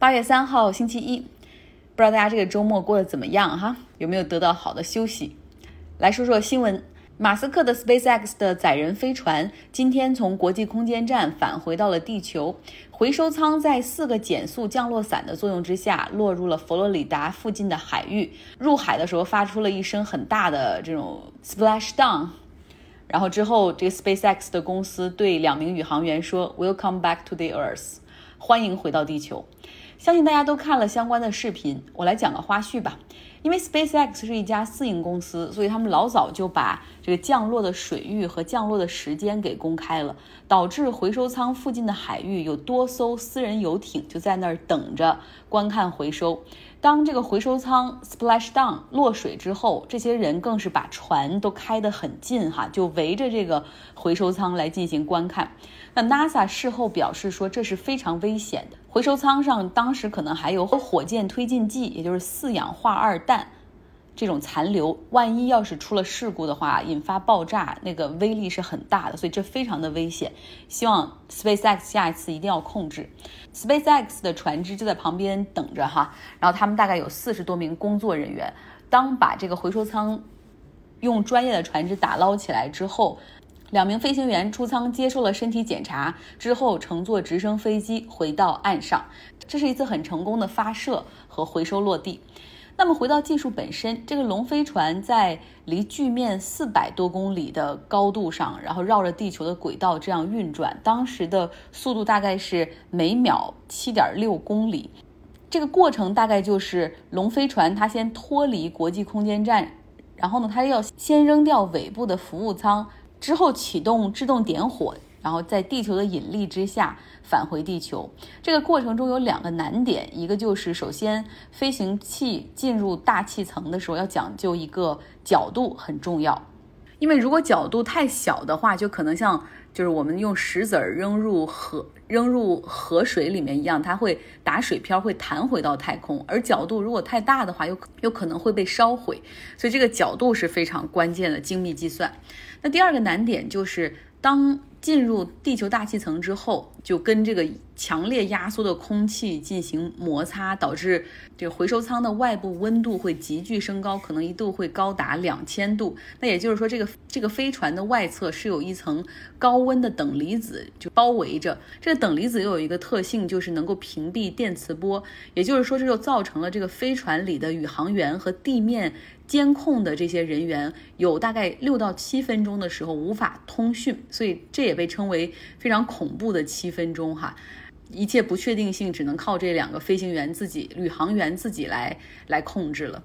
八月三号星期一，不知道大家这个周末过得怎么样哈？有没有得到好的休息？来说说新闻，马斯克的 SpaceX 的载人飞船今天从国际空间站返回到了地球，回收舱在四个减速降落伞的作用之下，落入了佛罗里达附近的海域。入海的时候发出了一声很大的这种 splash down，然后之后这个 SpaceX 的公司对两名宇航员说：“Welcome back to the Earth，欢迎回到地球。”相信大家都看了相关的视频，我来讲个花絮吧。因为 SpaceX 是一家私营公司，所以他们老早就把这个降落的水域和降落的时间给公开了，导致回收舱附近的海域有多艘私人游艇就在那儿等着观看回收。当这个回收舱 splash down 落水之后，这些人更是把船都开得很近哈，就围着这个回收舱来进行观看。那 NASA 事后表示说，这是非常危险的。回收舱上当时可能还有火箭推进剂，也就是四氧化二氮这种残留。万一要是出了事故的话，引发爆炸，那个威力是很大的，所以这非常的危险。希望 SpaceX 下一次一定要控制。SpaceX 的船只就在旁边等着哈，然后他们大概有四十多名工作人员。当把这个回收舱用专业的船只打捞起来之后。两名飞行员出舱接受了身体检查之后，乘坐直升飞机回到岸上。这是一次很成功的发射和回收落地。那么回到技术本身，这个龙飞船在离地面四百多公里的高度上，然后绕着地球的轨道这样运转，当时的速度大概是每秒七点六公里。这个过程大概就是龙飞船它先脱离国际空间站，然后呢，它要先扔掉尾部的服务舱。之后启动制动点火，然后在地球的引力之下返回地球。这个过程中有两个难点，一个就是首先飞行器进入大气层的时候要讲究一个角度很重要，因为如果角度太小的话，就可能像就是我们用石子儿扔入河扔入河水里面一样，它会打水漂，会弹回到太空。而角度如果太大的话，又有可能会被烧毁。所以这个角度是非常关键的精密计算。那第二个难点就是，当进入地球大气层之后，就跟这个强烈压缩的空气进行摩擦，导致这个回收舱的外部温度会急剧升高，可能一度会高达两千度。那也就是说，这个这个飞船的外侧是有一层高温的等离子就包围着。这个等离子又有一个特性，就是能够屏蔽电磁波。也就是说，这就造成了这个飞船里的宇航员和地面。监控的这些人员有大概六到七分钟的时候无法通讯，所以这也被称为非常恐怖的七 分钟哈。一切不确定性只能靠这两个飞行员自己、宇航员自己来来控制了。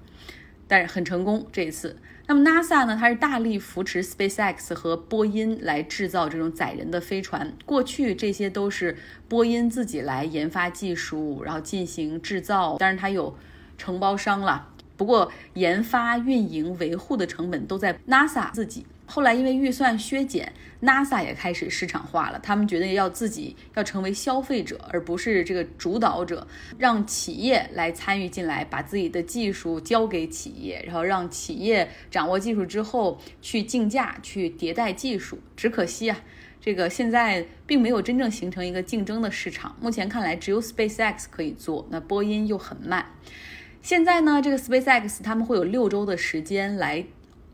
但是很成功这一次。那么 NASA 呢？它是大力扶持 SpaceX 和波音来制造这种载人的飞船。过去这些都是波音自己来研发技术，然后进行制造，当然它有承包商了。不过，研发、运营、维护的成本都在 NASA 自己。后来因为预算削减，NASA 也开始市场化了。他们觉得要自己要成为消费者，而不是这个主导者，让企业来参与进来，把自己的技术交给企业，然后让企业掌握技术之后去竞价、去迭代技术。只可惜啊，这个现在并没有真正形成一个竞争的市场。目前看来，只有 SpaceX 可以做，那波音又很慢。现在呢，这个 SpaceX 他们会有六周的时间来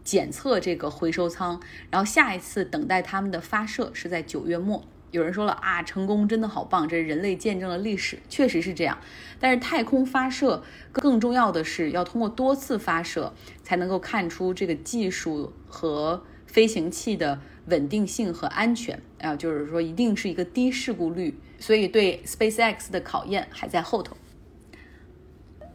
检测这个回收舱，然后下一次等待他们的发射是在九月末。有人说了啊，成功真的好棒，这是人类见证了历史，确实是这样。但是太空发射更重要的是要通过多次发射才能够看出这个技术和飞行器的稳定性和安全啊，就是说一定是一个低事故率，所以对 SpaceX 的考验还在后头。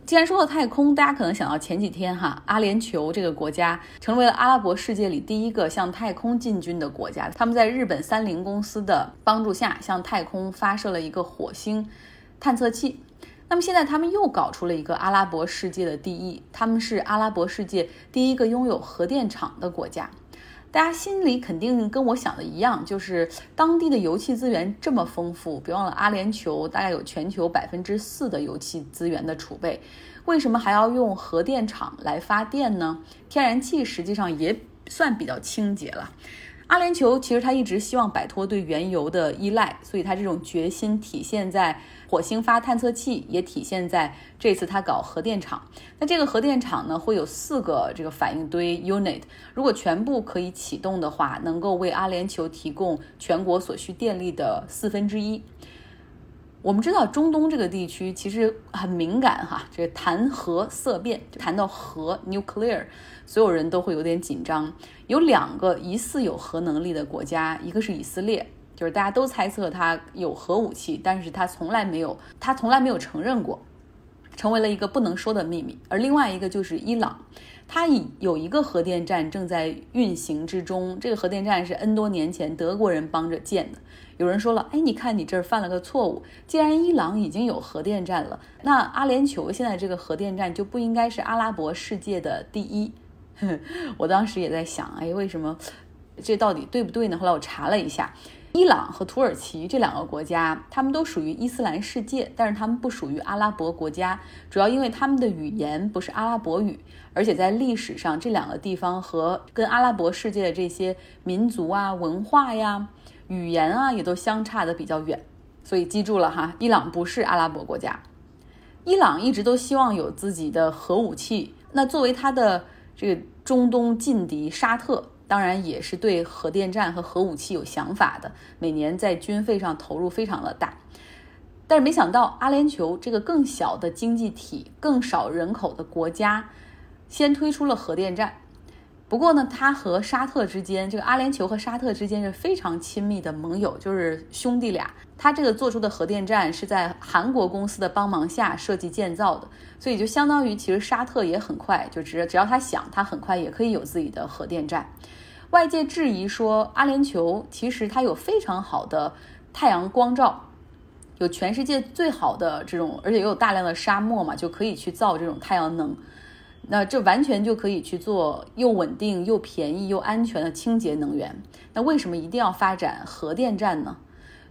既然说到太空，大家可能想到前几天哈，阿联酋这个国家成为了阿拉伯世界里第一个向太空进军的国家。他们在日本三菱公司的帮助下，向太空发射了一个火星探测器。那么现在他们又搞出了一个阿拉伯世界的第一，他们是阿拉伯世界第一个拥有核电厂的国家。大家心里肯定跟我想的一样，就是当地的油气资源这么丰富，别忘了阿联酋大概有全球百分之四的油气资源的储备，为什么还要用核电厂来发电呢？天然气实际上也算比较清洁了。阿联酋其实他一直希望摆脱对原油的依赖，所以他这种决心体现在火星发探测器，也体现在这次他搞核电厂。那这个核电厂呢，会有四个这个反应堆 unit，如果全部可以启动的话，能够为阿联酋提供全国所需电力的四分之一。我们知道中东这个地区其实很敏感哈，这谈核色变，谈到核 nuclear，所有人都会有点紧张。有两个疑似有核能力的国家，一个是以色列，就是大家都猜测它有核武器，但是它从来没有，它从来没有承认过，成为了一个不能说的秘密。而另外一个就是伊朗。它已有一个核电站正在运行之中，这个核电站是 N 多年前德国人帮着建的。有人说了，哎，你看你这儿犯了个错误，既然伊朗已经有核电站了，那阿联酋现在这个核电站就不应该是阿拉伯世界的第一。我当时也在想，哎，为什么这到底对不对呢？后来我查了一下。伊朗和土耳其这两个国家，他们都属于伊斯兰世界，但是他们不属于阿拉伯国家，主要因为他们的语言不是阿拉伯语，而且在历史上，这两个地方和跟阿拉伯世界的这些民族啊、文化呀、语言啊，也都相差的比较远。所以记住了哈，伊朗不是阿拉伯国家。伊朗一直都希望有自己的核武器，那作为它的这个中东劲敌沙特。当然也是对核电站和核武器有想法的，每年在军费上投入非常的大。但是没想到阿联酋这个更小的经济体、更少人口的国家，先推出了核电站。不过呢，它和沙特之间，这个阿联酋和沙特之间是非常亲密的盟友，就是兄弟俩。它这个做出的核电站是在韩国公司的帮忙下设计建造的，所以就相当于其实沙特也很快，就只只要他想，他很快也可以有自己的核电站。外界质疑说，阿联酋其实它有非常好的太阳光照，有全世界最好的这种，而且又有大量的沙漠嘛，就可以去造这种太阳能。那这完全就可以去做又稳定又便宜又安全的清洁能源。那为什么一定要发展核电站呢？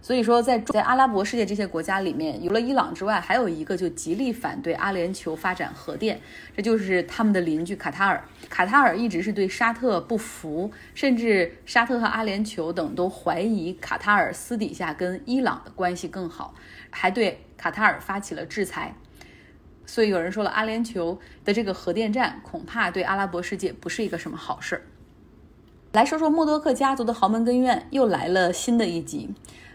所以说，在在阿拉伯世界这些国家里面，除了伊朗之外，还有一个就极力反对阿联酋发展核电，这就是他们的邻居卡塔尔。卡塔尔一直是对沙特不服，甚至沙特和阿联酋等都怀疑卡塔尔私底下跟伊朗的关系更好，还对卡塔尔发起了制裁。所以有人说了，阿联酋的这个核电站恐怕对阿拉伯世界不是一个什么好事儿。来说说默多克家族的豪门根院又来了新的一集。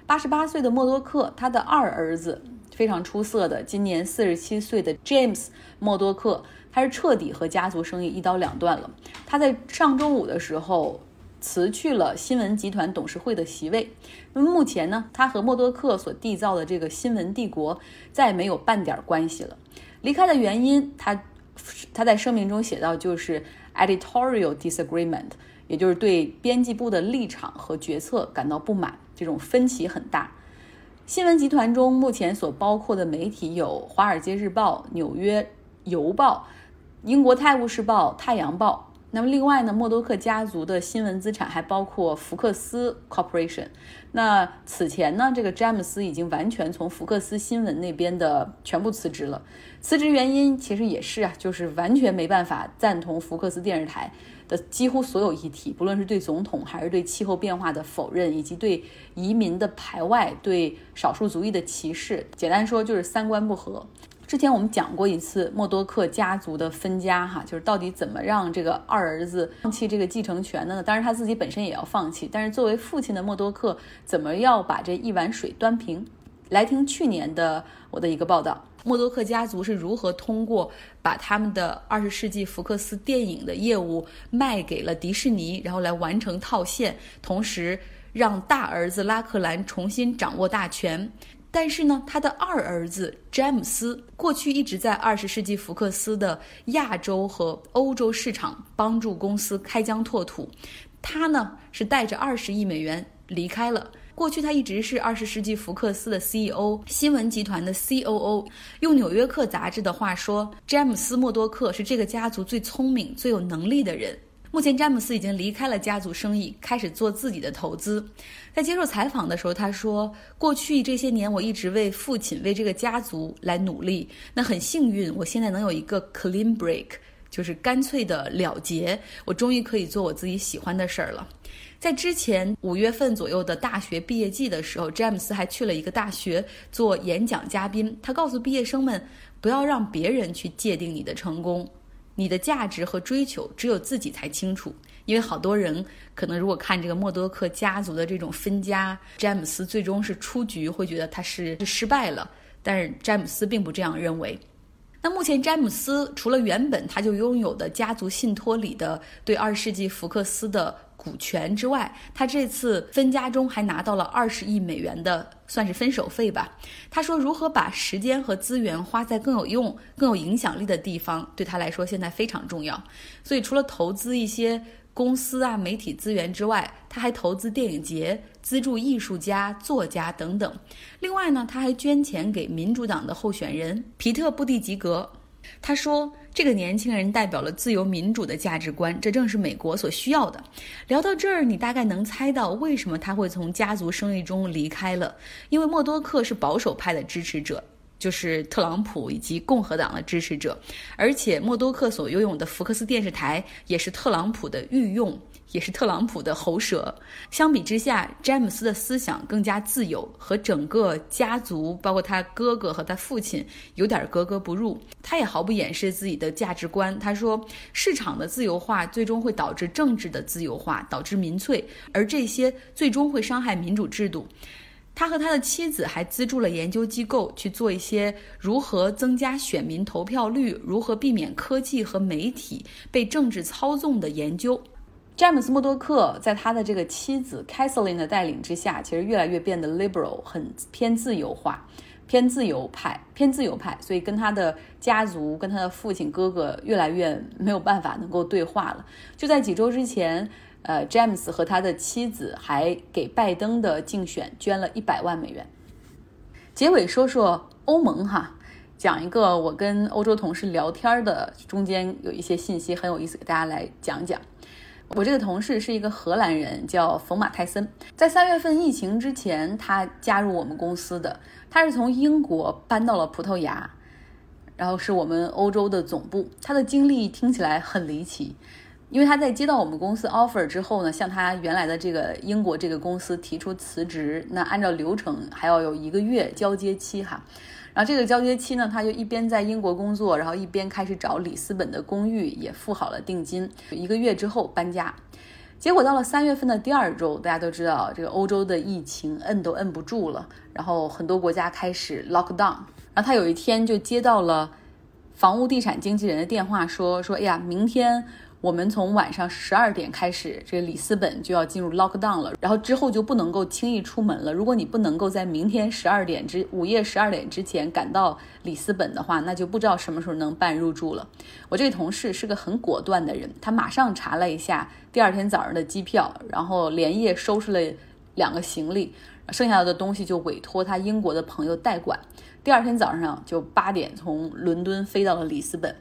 八十八岁的默多克，他的二儿子非常出色的，今年四十七岁的 James 默多克，他是彻底和家族生意一刀两断了。他在上周五的时候辞去了新闻集团董事会的席位。那么目前呢，他和默多克所缔造的这个新闻帝国再没有半点关系了。离开的原因，他他在声明中写到，就是 editorial disagreement，也就是对编辑部的立场和决策感到不满，这种分歧很大。新闻集团中目前所包括的媒体有《华尔街日报》、《纽约邮报》、英国《泰晤士报》、《太阳报》。那么另外呢，默多克家族的新闻资产还包括福克斯 Corporation。那此前呢，这个詹姆斯已经完全从福克斯新闻那边的全部辞职了。辞职原因其实也是啊，就是完全没办法赞同福克斯电视台的几乎所有议题，不论是对总统还是对气候变化的否认，以及对移民的排外、对少数族裔的歧视。简单说就是三观不合。之前我们讲过一次默多克家族的分家，哈，就是到底怎么让这个二儿子放弃这个继承权的呢？当然他自己本身也要放弃，但是作为父亲的默多克怎么要把这一碗水端平？来听去年的我的一个报道，默多克家族是如何通过把他们的二十世纪福克斯电影的业务卖给了迪士尼，然后来完成套现，同时让大儿子拉克兰重新掌握大权。但是呢，他的二儿子詹姆斯过去一直在二十世纪福克斯的亚洲和欧洲市场帮助公司开疆拓土。他呢是带着二十亿美元离开了。过去他一直是二十世纪福克斯的 CEO，新闻集团的 COO。用《纽约客》杂志的话说，詹姆斯·默多克是这个家族最聪明、最有能力的人。目前，詹姆斯已经离开了家族生意，开始做自己的投资。在接受采访的时候，他说：“过去这些年，我一直为父亲、为这个家族来努力。那很幸运，我现在能有一个 clean break，就是干脆的了结。我终于可以做我自己喜欢的事儿了。”在之前五月份左右的大学毕业季的时候，詹姆斯还去了一个大学做演讲嘉宾。他告诉毕业生们，不要让别人去界定你的成功，你的价值和追求只有自己才清楚。因为好多人可能如果看这个默多克家族的这种分家，詹姆斯最终是出局，会觉得他是失败了。但是詹姆斯并不这样认为。那目前，詹姆斯除了原本他就拥有的家族信托里的对二世纪福克斯的股权之外，他这次分家中还拿到了二十亿美元的算是分手费吧。他说，如何把时间和资源花在更有用、更有影响力的地方，对他来说现在非常重要。所以，除了投资一些。公司啊，媒体资源之外，他还投资电影节，资助艺术家、作家等等。另外呢，他还捐钱给民主党的候选人皮特·布蒂吉格。他说：“这个年轻人代表了自由民主的价值观，这正是美国所需要的。”聊到这儿，你大概能猜到为什么他会从家族生意中离开了，因为默多克是保守派的支持者。就是特朗普以及共和党的支持者，而且默多克所拥有的福克斯电视台也是特朗普的御用，也是特朗普的喉舌。相比之下，詹姆斯的思想更加自由，和整个家族，包括他哥哥和他父亲，有点格格不入。他也毫不掩饰自己的价值观。他说：“市场的自由化最终会导致政治的自由化，导致民粹，而这些最终会伤害民主制度。”他和他的妻子还资助了研究机构去做一些如何增加选民投票率、如何避免科技和媒体被政治操纵的研究。詹姆斯·默多克在他的这个妻子 Kathleen 的带领之下，其实越来越变得 liberal，很偏自由化、偏自由派、偏自由派，所以跟他的家族、跟他的父亲、哥哥越来越没有办法能够对话了。就在几周之前。呃，詹姆斯和他的妻子还给拜登的竞选捐了一百万美元。结尾说说欧盟哈，讲一个我跟欧洲同事聊天的中间有一些信息很有意思，给大家来讲讲。我这个同事是一个荷兰人，叫冯马泰森，在三月份疫情之前，他加入我们公司的，他是从英国搬到了葡萄牙，然后是我们欧洲的总部。他的经历听起来很离奇。因为他在接到我们公司 offer 之后呢，向他原来的这个英国这个公司提出辞职。那按照流程还要有一个月交接期哈，然后这个交接期呢，他就一边在英国工作，然后一边开始找里斯本的公寓，也付好了定金。一个月之后搬家，结果到了三月份的第二周，大家都知道这个欧洲的疫情摁都摁不住了，然后很多国家开始 lock down。然后他有一天就接到了房屋地产经纪人的电话，说说哎呀，明天。我们从晚上十二点开始，这个里斯本就要进入 lockdown 了，然后之后就不能够轻易出门了。如果你不能够在明天十二点之午夜十二点之前赶到里斯本的话，那就不知道什么时候能办入住了。我这个同事是个很果断的人，他马上查了一下第二天早上的机票，然后连夜收拾了两个行李，剩下的东西就委托他英国的朋友代管。第二天早上就八点从伦敦飞到了里斯本。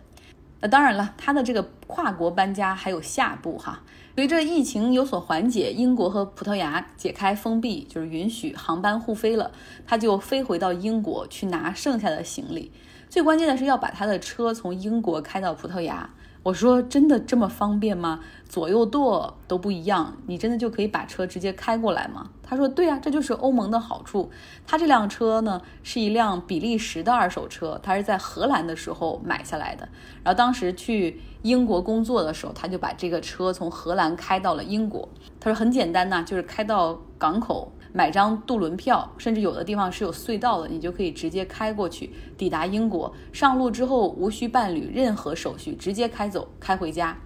那当然了，他的这个跨国搬家还有下步哈。随着疫情有所缓解，英国和葡萄牙解开封闭，就是允许航班互飞了，他就飞回到英国去拿剩下的行李。最关键的是要把他的车从英国开到葡萄牙。我说真的这么方便吗？左右舵都不一样，你真的就可以把车直接开过来吗？他说对啊，这就是欧盟的好处。他这辆车呢是一辆比利时的二手车，他是在荷兰的时候买下来的。然后当时去英国工作的时候，他就把这个车从荷兰开到了英国。他说很简单呐，就是开到港口。买张渡轮票，甚至有的地方是有隧道的，你就可以直接开过去，抵达英国。上路之后无需办理任何手续，直接开走，开回家。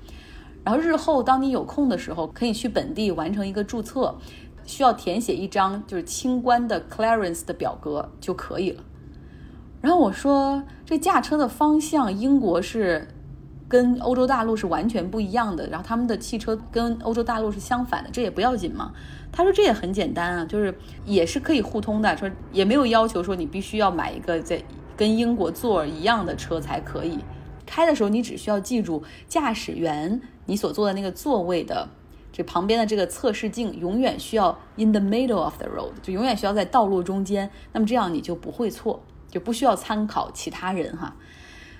然后日后当你有空的时候，可以去本地完成一个注册，需要填写一张就是清关的 clearance 的表格就可以了。然后我说，这驾车的方向，英国是。跟欧洲大陆是完全不一样的，然后他们的汽车跟欧洲大陆是相反的，这也不要紧嘛。他说这也很简单啊，就是也是可以互通的，说也没有要求说你必须要买一个在跟英国座一样的车才可以。开的时候你只需要记住驾驶员你所坐的那个座位的这旁边的这个测试镜永远需要 in the middle of the road，就永远需要在道路中间，那么这样你就不会错，就不需要参考其他人哈。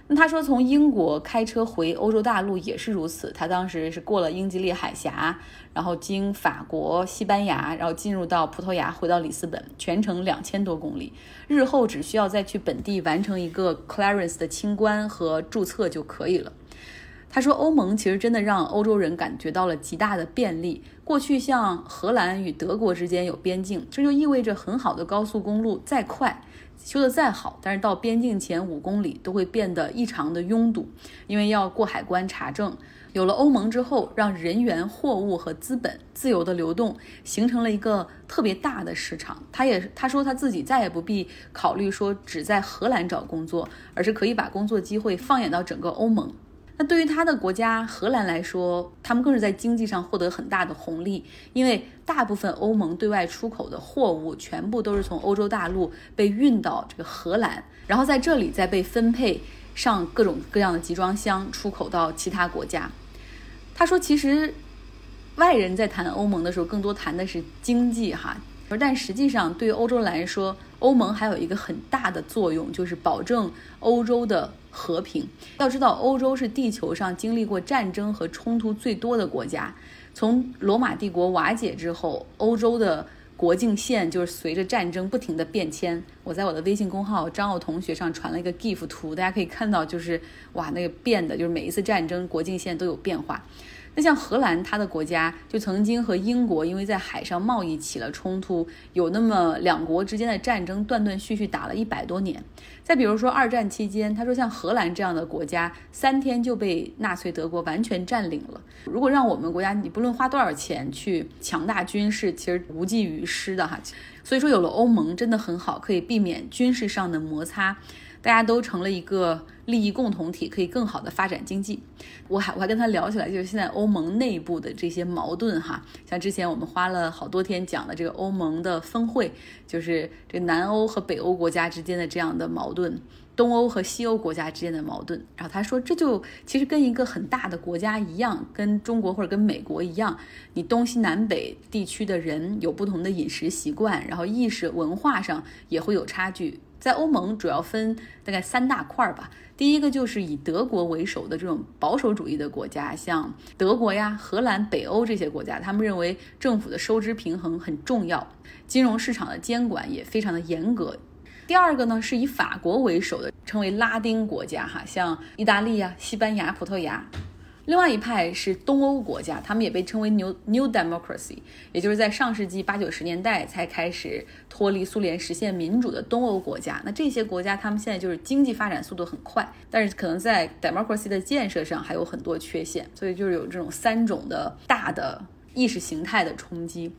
那他说，从英国开车回欧洲大陆也是如此。他当时是过了英吉利海峡，然后经法国、西班牙，然后进入到葡萄牙，回到里斯本，全程两千多公里。日后只需要再去本地完成一个 clearance 的清关和注册就可以了。他说，欧盟其实真的让欧洲人感觉到了极大的便利。过去像荷兰与德国之间有边境，这就意味着很好的高速公路再快。修得再好，但是到边境前五公里都会变得异常的拥堵，因为要过海关查证。有了欧盟之后，让人员、货物和资本自由的流动，形成了一个特别大的市场。他也他说他自己再也不必考虑说只在荷兰找工作，而是可以把工作机会放眼到整个欧盟。那对于他的国家荷兰来说，他们更是在经济上获得很大的红利，因为大部分欧盟对外出口的货物全部都是从欧洲大陆被运到这个荷兰，然后在这里再被分配上各种各样的集装箱，出口到其他国家。他说，其实外人在谈欧盟的时候，更多谈的是经济哈，但实际上对于欧洲来说，欧盟还有一个很大的作用，就是保证欧洲的。和平要知道，欧洲是地球上经历过战争和冲突最多的国家。从罗马帝国瓦解之后，欧洲的国境线就是随着战争不停的变迁。我在我的微信公号张奥同学上传了一个 GIF 图，大家可以看到，就是哇，那个变的，就是每一次战争国境线都有变化。那像荷兰，它的国家就曾经和英国因为在海上贸易起了冲突，有那么两国之间的战争断断续续打了一百多年。再比如说二战期间，他说像荷兰这样的国家，三天就被纳粹德国完全占领了。如果让我们国家，你不论花多少钱去强大军事，其实无济于事的哈。所以说有了欧盟真的很好，可以避免军事上的摩擦。大家都成了一个利益共同体，可以更好的发展经济。我还我还跟他聊起来，就是现在欧盟内部的这些矛盾哈，像之前我们花了好多天讲的这个欧盟的峰会，就是这南欧和北欧国家之间的这样的矛盾，东欧和西欧国家之间的矛盾。然后他说，这就其实跟一个很大的国家一样，跟中国或者跟美国一样，你东西南北地区的人有不同的饮食习惯，然后意识文化上也会有差距。在欧盟主要分大概三大块儿吧。第一个就是以德国为首的这种保守主义的国家，像德国呀、荷兰、北欧这些国家，他们认为政府的收支平衡很重要，金融市场的监管也非常的严格。第二个呢，是以法国为首的，称为拉丁国家，哈，像意大利呀、西班牙、葡萄牙。另外一派是东欧国家，他们也被称为 New New Democracy，也就是在上世纪八九十年代才开始脱离苏联实现民主的东欧国家。那这些国家，他们现在就是经济发展速度很快，但是可能在 democracy 的建设上还有很多缺陷，所以就是有这种三种的大的意识形态的冲击。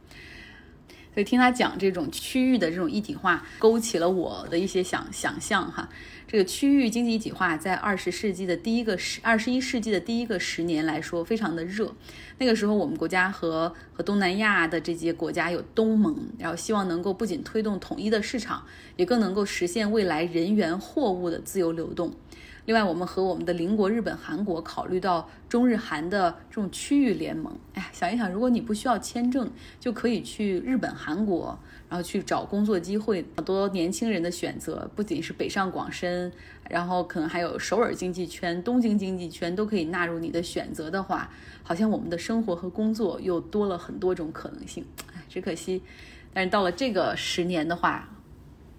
所以听他讲这种区域的这种一体化，勾起了我的一些想想象哈。这个区域经济一体化在二十世纪的第一个十，二十一世纪的第一个十年来说非常的热。那个时候我们国家和和东南亚的这些国家有东盟，然后希望能够不仅推动统一的市场，也更能够实现未来人员货物的自由流动。另外，我们和我们的邻国日本、韩国考虑到中日韩的这种区域联盟。哎，想一想，如果你不需要签证，就可以去日本、韩国，然后去找工作机会。很多年轻人的选择不仅是北上广深，然后可能还有首尔经济圈、东京经济圈都可以纳入你的选择的话，好像我们的生活和工作又多了很多种可能性。哎，只可惜，但是到了这个十年的话，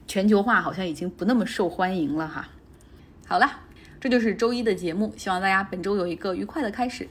全球化好像已经不那么受欢迎了哈。好了。这就是周一的节目，希望大家本周有一个愉快的开始。